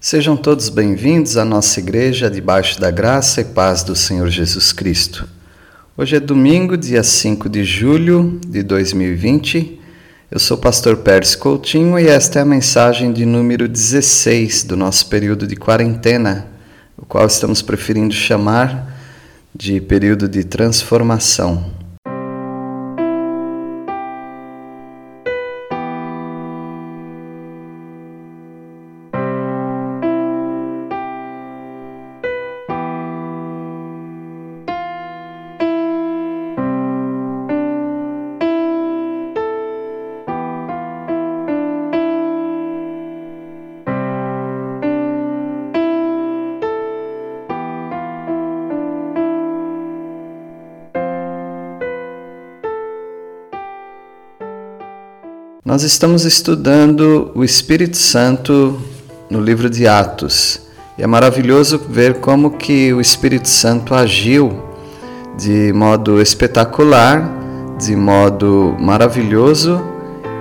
Sejam todos bem-vindos à nossa igreja debaixo da graça e paz do Senhor Jesus Cristo. Hoje é domingo, dia 5 de julho de 2020. Eu sou o pastor Pérez Coutinho e esta é a mensagem de número 16 do nosso período de quarentena, o qual estamos preferindo chamar de período de transformação. Nós estamos estudando o Espírito Santo no livro de Atos. E é maravilhoso ver como que o Espírito Santo agiu de modo espetacular, de modo maravilhoso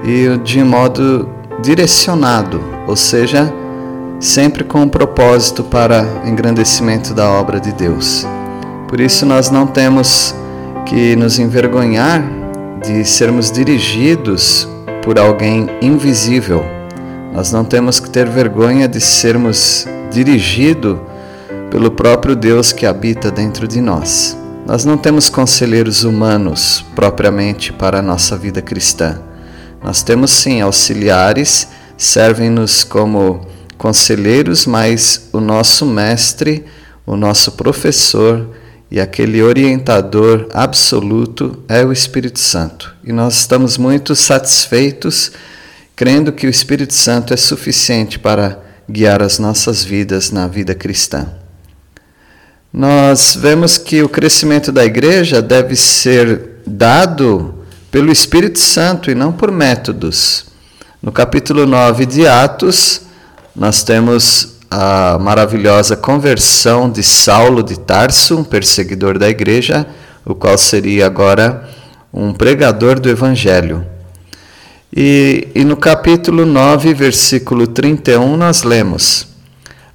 e de modo direcionado, ou seja, sempre com um propósito para engrandecimento da obra de Deus. Por isso nós não temos que nos envergonhar de sermos dirigidos por alguém invisível. Nós não temos que ter vergonha de sermos dirigidos pelo próprio Deus que habita dentro de nós. Nós não temos conselheiros humanos propriamente para a nossa vida cristã. Nós temos sim auxiliares, servem-nos como conselheiros, mas o nosso mestre, o nosso professor, e aquele orientador absoluto é o Espírito Santo. E nós estamos muito satisfeitos, crendo que o Espírito Santo é suficiente para guiar as nossas vidas na vida cristã. Nós vemos que o crescimento da igreja deve ser dado pelo Espírito Santo e não por métodos. No capítulo 9 de Atos, nós temos a maravilhosa conversão de Saulo de Tarso, um perseguidor da igreja, o qual seria agora um pregador do Evangelho. E, e no capítulo 9, versículo 31, nós lemos: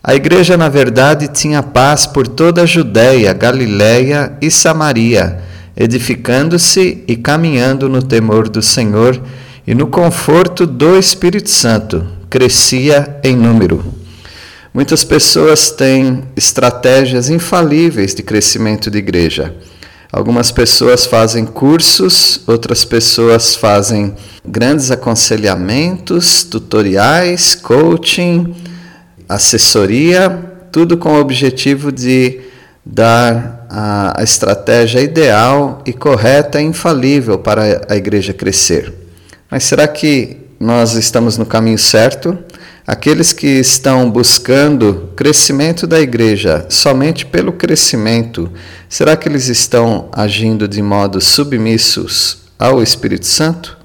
A igreja, na verdade, tinha paz por toda a Judéia, Galiléia e Samaria, edificando-se e caminhando no temor do Senhor e no conforto do Espírito Santo, crescia em número. Muitas pessoas têm estratégias infalíveis de crescimento de igreja. Algumas pessoas fazem cursos, outras pessoas fazem grandes aconselhamentos, tutoriais, coaching, assessoria, tudo com o objetivo de dar a, estratégia ideal e correta e infalível para a igreja crescer. Mas será que nós estamos no caminho certo? Aqueles que estão buscando crescimento da igreja somente pelo crescimento, será que eles estão agindo de modo submissos ao Espírito Santo?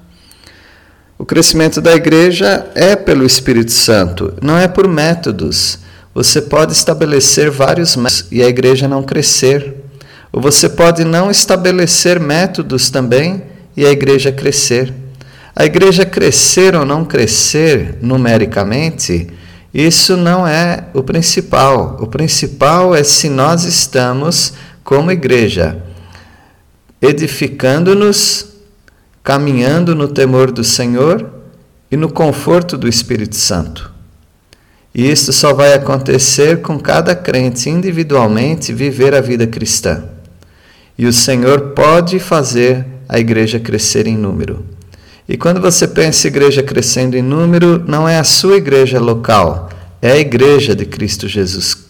O crescimento da igreja é pelo Espírito Santo, não é por métodos. Você pode estabelecer vários métodos e a igreja não crescer. Ou você pode não estabelecer métodos também e a igreja crescer. A igreja crescer ou não crescer numericamente, isso não é o principal. O principal é se nós estamos, como igreja, edificando-nos, caminhando no temor do Senhor e no conforto do Espírito Santo. E isso só vai acontecer com cada crente individualmente viver a vida cristã. E o Senhor pode fazer a igreja crescer em número. E quando você pensa em igreja crescendo em número, não é a sua igreja local, é a igreja de Cristo Jesus.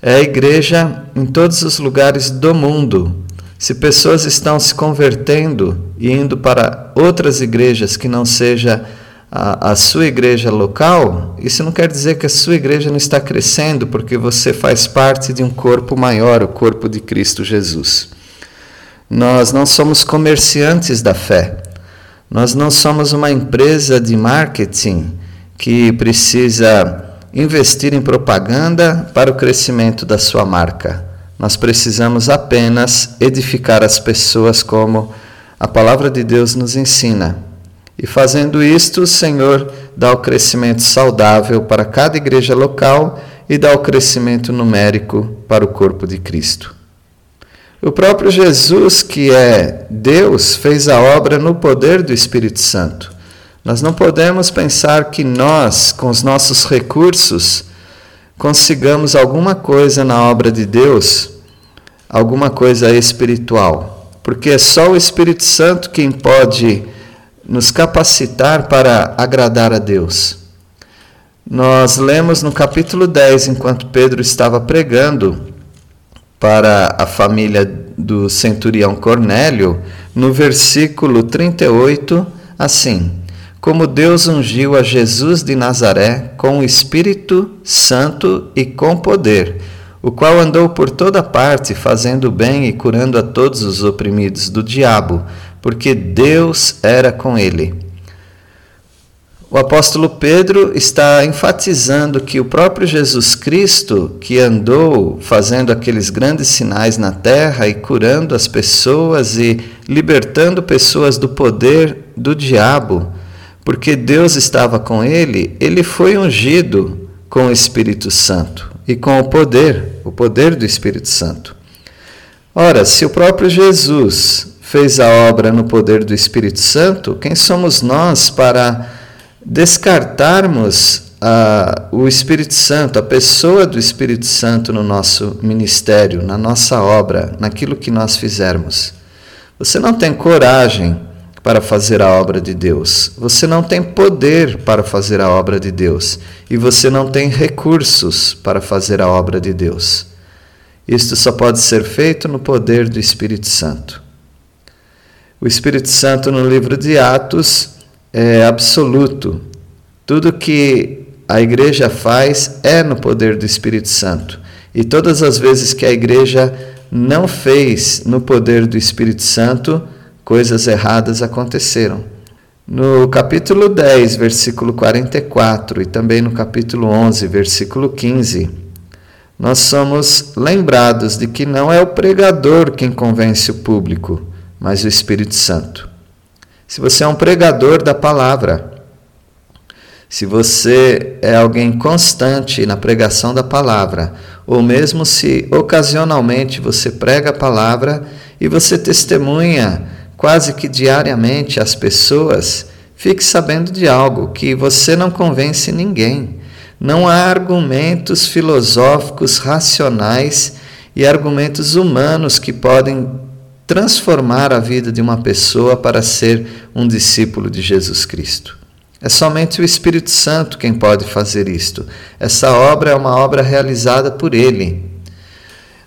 É a igreja em todos os lugares do mundo. Se pessoas estão se convertendo e indo para outras igrejas que não seja a, a, sua igreja local, isso não quer dizer que a sua igreja não está crescendo, porque você faz parte de um corpo maior, o corpo de Cristo Jesus. Nós não somos comerciantes da fé. Nós não somos uma empresa de marketing que precisa investir em propaganda para o crescimento da sua marca. Nós precisamos apenas edificar as pessoas como a palavra de Deus nos ensina. E fazendo isto, o Senhor dá o crescimento saudável para cada igreja local e dá o crescimento numérico para o corpo de Cristo. O próprio Jesus, que é Deus, fez a obra no poder do Espírito Santo. Nós não podemos pensar que nós, com os nossos recursos, consigamos alguma coisa na obra de Deus, alguma coisa espiritual, porque é só o Espírito Santo quem pode nos capacitar para agradar a Deus. Nós lemos no capítulo 10, enquanto Pedro estava pregando para a família do centurião Cornélio, no versículo 38, assim: Como Deus ungiu a Jesus de Nazaré com o Espírito Santo e com poder, o qual andou por toda parte fazendo bem e curando a todos os oprimidos do diabo, porque Deus era com ele. O apóstolo Pedro está enfatizando que o próprio Jesus Cristo, que andou fazendo aqueles grandes sinais na terra e curando as pessoas e libertando pessoas do poder do diabo, porque Deus estava com ele, ele foi ungido com o Espírito Santo e com o poder, o poder do Espírito Santo. Ora, se o próprio Jesus fez a obra no poder do Espírito Santo, quem somos nós para descartarmos o Espírito Santo, a pessoa do Espírito Santo no nosso ministério, na nossa obra, naquilo que nós fizermos. Você não tem coragem para fazer a obra de Deus, você não tem poder para fazer a obra de Deus e você não tem recursos para fazer a obra de Deus. Isto só pode ser feito no poder do Espírito Santo. O Espírito Santo, no livro de Atos, é absoluto. Tudo que a igreja faz é no poder do Espírito Santo. E todas as vezes que a igreja não fez no poder do Espírito Santo, coisas erradas aconteceram. No capítulo 10, versículo 44 e também no capítulo 11, versículo 15, nós somos lembrados de que não é o pregador quem convence o público, mas o Espírito Santo se você é um pregador da palavra, se você é alguém constante na pregação da palavra, ou mesmo se ocasionalmente você prega a palavra e você testemunha quase que diariamente as pessoas, fique sabendo de algo que você não convence ninguém. Não há argumentos filosóficos racionais e argumentos humanos que podem transformar a vida de uma pessoa para ser um discípulo de Jesus Cristo. É somente o Espírito Santo quem pode fazer isto. Essa obra é uma obra realizada por ele.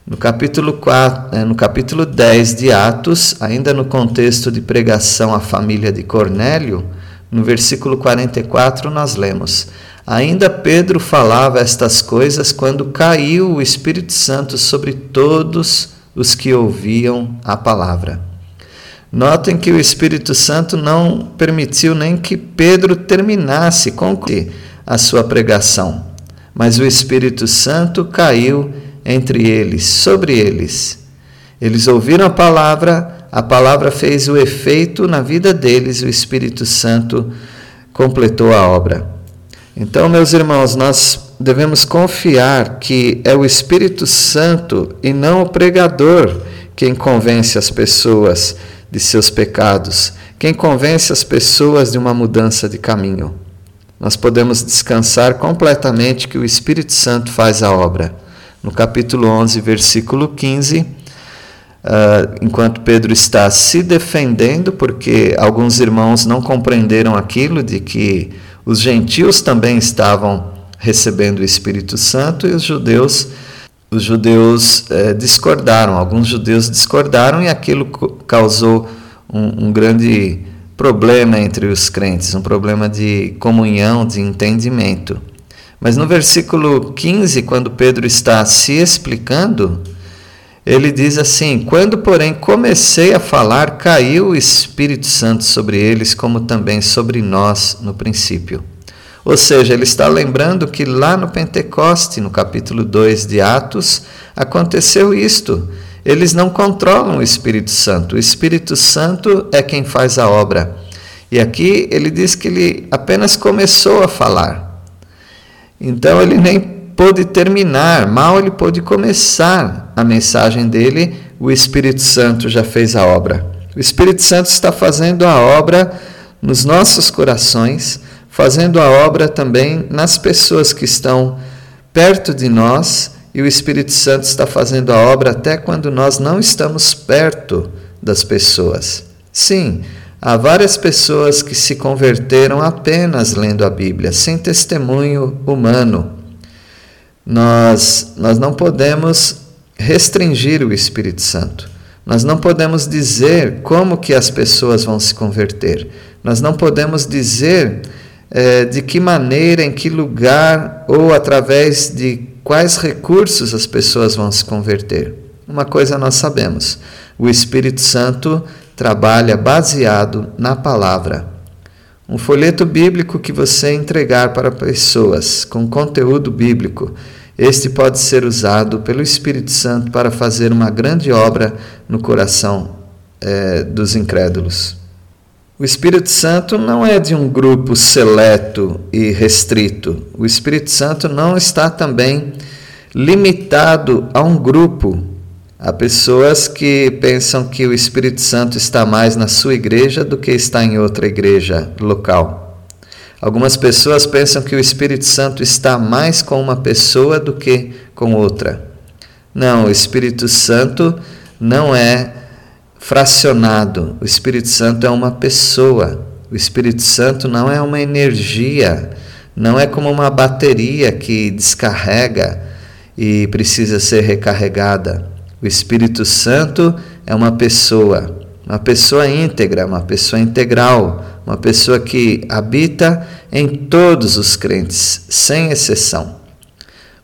No capítulo, 4, eh, no capítulo 10 de Atos, ainda no contexto de pregação à família de Cornélio, no versículo 44 nós lemos: Ainda Pedro falava estas coisas quando caiu o Espírito Santo sobre todos os que ouviam a palavra. Notem que o Espírito Santo não permitiu nem que Pedro terminasse, concluir a sua pregação, mas o Espírito Santo caiu entre eles, sobre eles. Eles ouviram a palavra, a palavra fez o efeito na vida deles, o Espírito Santo completou a obra. Então, meus irmãos, nós devemos confiar que é o Espírito Santo e não o pregador quem convence as pessoas de seus pecados, quem convence as pessoas de uma mudança de caminho. Nós podemos descansar completamente que o Espírito Santo faz a obra. No capítulo 11, versículo 15, uh, ah, enquanto Pedro está se defendendo, porque alguns irmãos não compreenderam aquilo de que os gentios também estavam recebendo o Espírito Santo e os judeus os judeus é, discordaram, alguns judeus discordaram e aquilo causou um, um, grande problema entre os crentes, um problema de comunhão, de entendimento. Mas no versículo 15, quando Pedro está se explicando, ele diz assim: Quando, porém, comecei a falar, caiu o Espírito Santo sobre eles, como também sobre nós no princípio. Ou seja, ele está lembrando que lá no Pentecoste, no capítulo 2 de Atos, aconteceu isto. Eles não controlam o Espírito Santo. O Espírito Santo é quem faz a obra. E aqui ele diz que ele apenas começou a falar. Então ele nem pôde terminar, mal ele pôde começar a mensagem dele, o Espírito Santo já fez a obra. O Espírito Santo está fazendo a obra nos nossos corações, fazendo a obra também nas pessoas que estão perto de nós, e o Espírito Santo está fazendo a obra até quando nós não estamos perto das pessoas. Sim, há várias pessoas que se converteram apenas lendo a Bíblia, sem testemunho humano. Nós, nós não podemos restringir o Espírito Santo. Nós não podemos dizer como que as pessoas vão se converter. Nós não podemos dizer é, de que maneira, em que lugar ou através de quais recursos as pessoas vão se converter. Uma coisa nós sabemos: o Espírito Santo trabalha baseado na palavra. Um folheto bíblico que você entregar para pessoas com conteúdo bíblico este pode ser usado pelo Espírito Santo para fazer uma grande obra no coração é, dos incrédulos. O Espírito Santo não é de um grupo seleto e restrito. O Espírito Santo não está também limitado a um grupo. Há pessoas que pensam que o Espírito Santo está mais na sua igreja do que está em outra igreja local. Algumas pessoas pensam que o Espírito Santo está mais com uma pessoa do que com outra. Não, o Espírito Santo não é fracionado. O Espírito Santo é uma pessoa. O Espírito Santo não é uma energia, não é como uma bateria que descarrega e precisa ser recarregada. O Espírito Santo é uma pessoa, uma pessoa íntegra, uma pessoa integral, uma pessoa que habita em todos os crentes, sem exceção.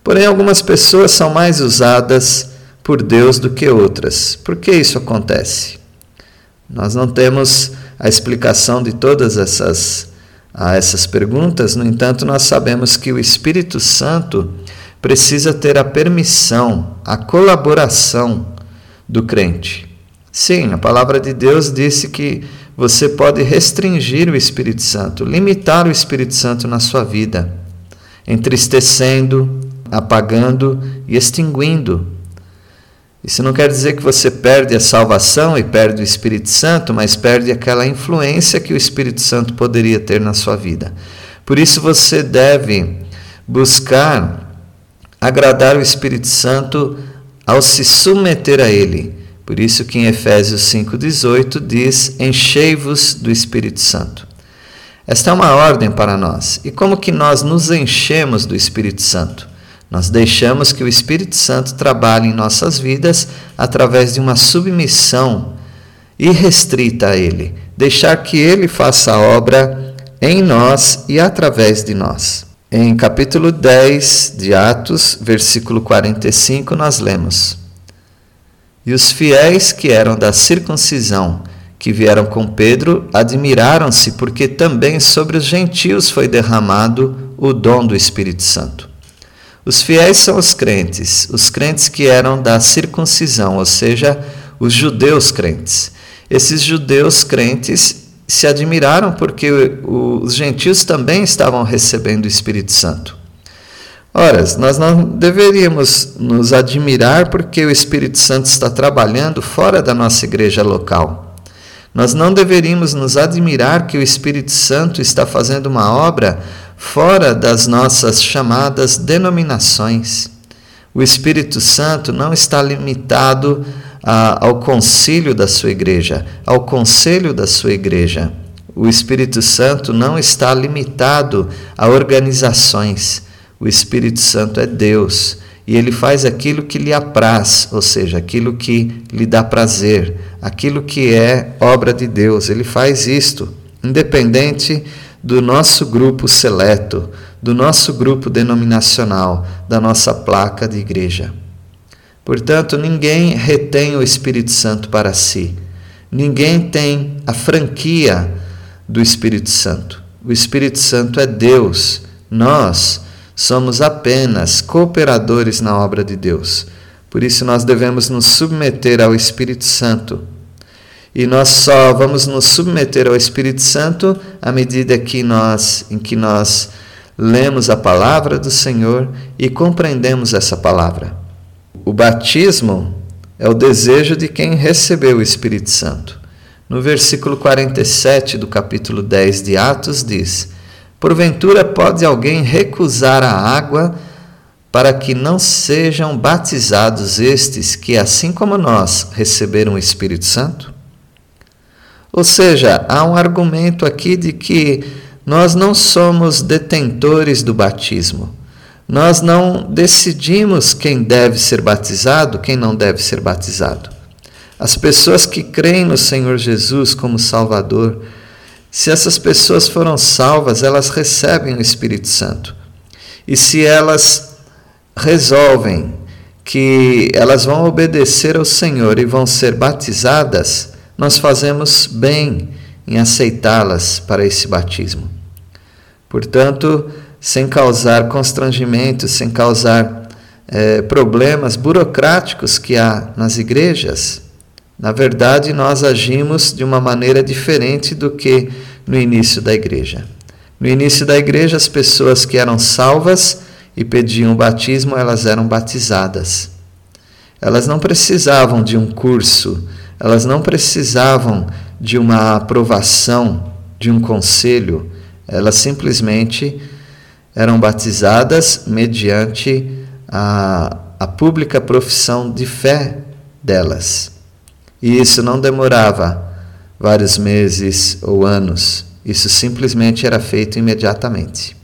Porém, algumas pessoas são mais usadas por Deus do que outras. Por que isso acontece? Nós não temos a explicação de todas essas, essas perguntas, no entanto, nós sabemos que o Espírito Santo precisa ter a permissão, a colaboração do crente. Sim, a palavra de Deus disse que você pode restringir o Espírito Santo, limitar o Espírito Santo na sua vida, entristecendo, apagando e extinguindo. Isso não quer dizer que você perde a salvação e perde o Espírito Santo, mas perde aquela influência que o Espírito Santo poderia ter na sua vida. Por isso você deve buscar agradar o Espírito Santo ao se submeter a Ele por isso que em Efésios 5,18 diz: Enchei-vos do Espírito Santo. Esta é uma ordem para nós. E como que nós nos enchemos do Espírito Santo? Nós deixamos que o Espírito Santo trabalhe em nossas vidas através de uma submissão irrestrita a Ele. Deixar que Ele faça a obra em nós e através de nós. Em capítulo 10 de Atos, versículo 45, nós lemos. E os fiéis que eram da circuncisão, que vieram com Pedro, admiraram-se, porque também sobre os gentios foi derramado o dom do Espírito Santo. Os fiéis são os crentes, os crentes que eram da circuncisão, ou seja, os judeus crentes. Esses judeus crentes se admiraram porque os gentios também estavam recebendo o Espírito Santo. Ora, nós não deveríamos nos admirar porque o Espírito Santo está trabalhando fora da nossa igreja local. Nós não deveríamos nos admirar que o Espírito Santo está fazendo uma obra fora das nossas chamadas denominações. O Espírito Santo não está limitado a, ao concílio da sua igreja, ao conselho da sua igreja. O Espírito Santo não está limitado a organizações. O Espírito Santo é Deus e ele faz aquilo que lhe apraz, ou seja, aquilo que lhe dá prazer, aquilo que é obra de Deus. Ele faz isto, independente do nosso grupo seleto, do nosso grupo denominacional, da nossa placa de igreja. Portanto, ninguém retém o Espírito Santo para si. Ninguém tem a franquia do Espírito Santo. O Espírito Santo é Deus. Nós somos apenas cooperadores na obra de Deus. Por isso nós devemos nos submeter ao Espírito Santo. E nós só vamos nos submeter ao Espírito Santo à medida que nós, em que nós lemos a palavra do Senhor e compreendemos essa palavra. O batismo é o desejo de quem recebeu o Espírito Santo. No versículo 47 do capítulo 10 de Atos diz: Porventura pode alguém recusar a água para que não sejam batizados estes que, assim como nós, receberam o Espírito Santo? Ou seja, há um argumento aqui de que nós não somos detentores do batismo. Nós não decidimos quem deve ser batizado, quem não deve ser batizado. As pessoas que creem no Senhor Jesus como Salvador, se essas pessoas foram salvas, elas recebem o Espírito Santo. E se elas resolvem que elas vão obedecer ao Senhor e vão ser batizadas, nós fazemos bem em aceitá-las para esse batismo. Portanto, sem causar constrangimento, sem causar é, problemas burocráticos que há nas igrejas, na verdade nós agimos de uma maneira diferente do que no início da igreja. No início da igreja, as pessoas que eram salvas e pediam batismo, elas eram batizadas. Elas não precisavam de um curso, elas não precisavam de uma aprovação, de um conselho, elas simplesmente eram batizadas mediante a, a pública profissão de fé delas. E isso não demorava vários meses ou anos, isso simplesmente era feito imediatamente.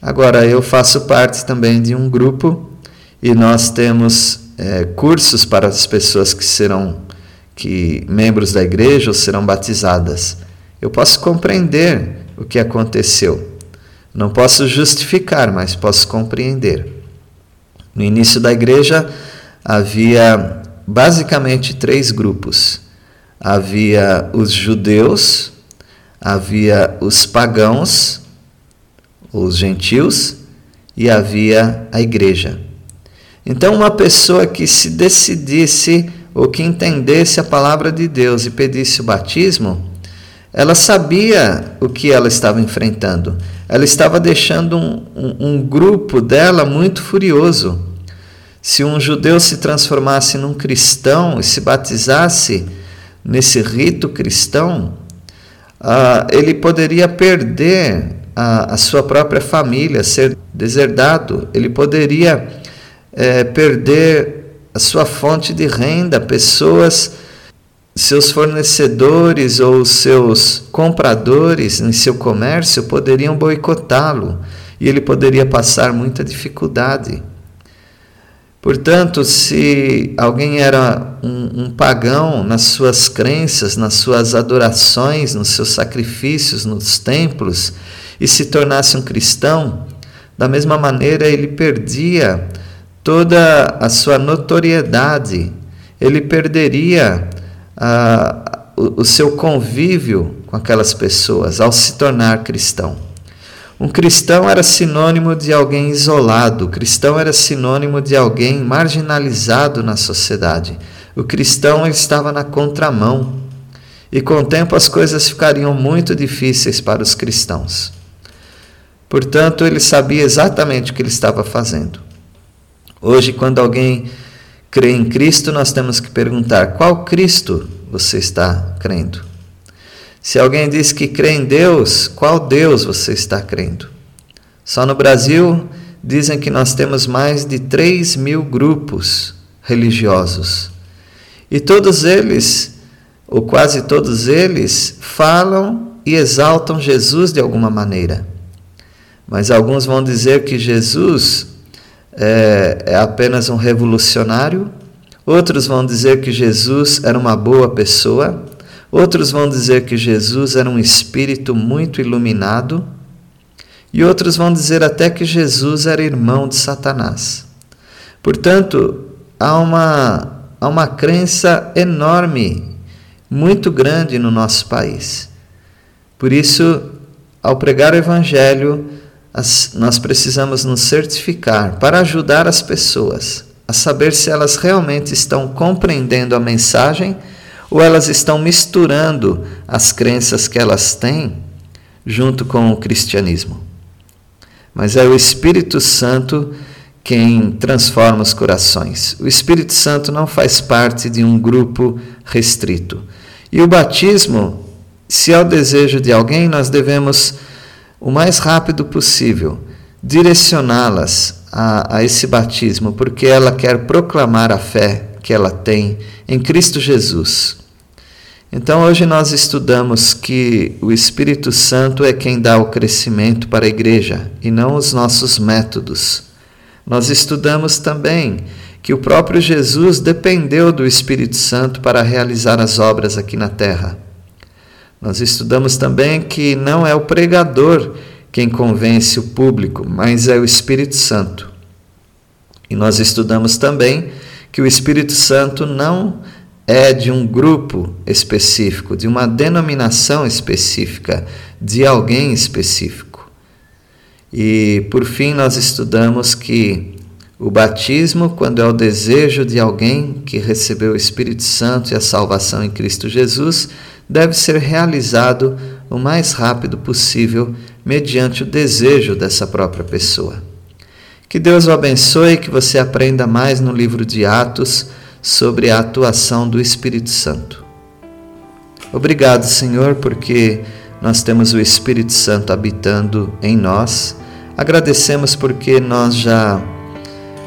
Agora, eu faço parte também de um grupo e nós temos é, cursos para as pessoas que serão que membros da igreja serão batizadas. Eu posso compreender o que aconteceu. Não posso justificar, mas posso compreender. No início da igreja havia basicamente três grupos: havia os judeus, havia os pagãos, os gentios, e havia a igreja. Então, uma pessoa que se decidisse ou que entendesse a palavra de Deus e pedisse o batismo, ela sabia o que ela estava enfrentando. Ela estava deixando um, um, um, grupo dela muito furioso. Se um judeu se transformasse num cristão e se batizasse nesse rito cristão, uh, ele poderia perder a, a, sua própria família, ser deserdado, ele poderia é, perder a sua fonte de renda, pessoas seus fornecedores ou seus compradores em seu comércio poderiam boicotá-lo e ele poderia passar muita dificuldade. Portanto, se alguém era um, um, pagão nas suas crenças, nas suas adorações, nos seus sacrifícios, nos templos, e se tornasse um cristão, da mesma maneira ele perdia toda a sua notoriedade, ele perderia o, o seu convívio com aquelas pessoas ao se tornar cristão. Um cristão era sinônimo de alguém isolado, o cristão era sinônimo de alguém marginalizado na sociedade. O cristão estava na contramão. E com o tempo as coisas ficariam muito difíceis para os cristãos. Portanto, ele sabia exatamente o que ele estava fazendo. Hoje, quando alguém crê em Cristo, nós temos que perguntar: qual Cristo você está crendo? Se alguém diz que crê em Deus, qual Deus você está crendo? Só no Brasil dizem que nós temos mais de 3 mil grupos religiosos. E todos eles, ou quase todos eles, falam e exaltam Jesus de alguma maneira. Mas alguns vão dizer que Jesus é, é apenas um revolucionário, outros vão dizer que Jesus era uma boa pessoa, outros vão dizer que Jesus era um espírito muito iluminado, e outros vão dizer até que Jesus era irmão de Satanás. Portanto, há uma, há uma crença enorme, muito grande no nosso país. Por isso, ao pregar o Evangelho, as, nós precisamos nos certificar para ajudar as pessoas a saber se elas realmente estão compreendendo a mensagem ou elas estão misturando as crenças que elas têm junto com o cristianismo. Mas é o Espírito Santo quem transforma os corações. O Espírito Santo não faz parte de um grupo restrito. E o batismo, se é o desejo de alguém, nós devemos, o mais rápido possível, direcioná-las a, a esse batismo, porque ela quer proclamar a fé que ela tem em Cristo Jesus. Então, hoje nós estudamos que o Espírito Santo é quem dá o crescimento para a igreja e não os nossos métodos. Nós estudamos também que o próprio Jesus dependeu do Espírito Santo para realizar as obras aqui na terra. Nós estudamos também que não é o pregador quem convence o público, mas é o Espírito Santo. E nós estudamos também que o Espírito Santo não é de um grupo específico, de uma denominação específica, de alguém específico. E por fim, nós estudamos que o batismo, quando é o desejo de alguém que recebeu o Espírito Santo e a salvação em Cristo Jesus, deve ser realizado o mais rápido possível, mediante o desejo dessa própria pessoa. Que Deus o abençoe e que você aprenda mais no livro de Atos sobre a atuação do Espírito Santo. Obrigado, Senhor, porque nós temos o Espírito Santo habitando em nós. Agradecemos porque nós já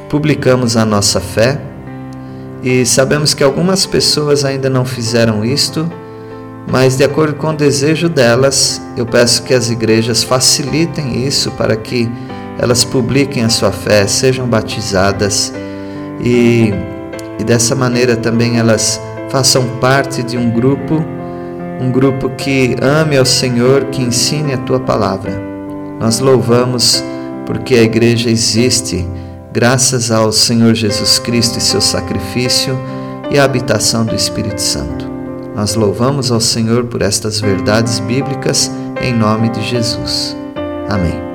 publicamos a nossa fé e sabemos que algumas pessoas ainda não fizeram isto, mas de acordo com o desejo delas, eu peço que as igrejas facilitem isso para que elas publiquem a sua fé, sejam batizadas e e dessa maneira também elas façam parte de um grupo, um grupo que ame ao Senhor, que ensine a tua palavra. Nós louvamos porque a igreja existe graças ao Senhor Jesus Cristo e seu sacrifício e a habitação do Espírito Santo. Nós louvamos ao Senhor por estas verdades bíblicas em nome de Jesus. Amém.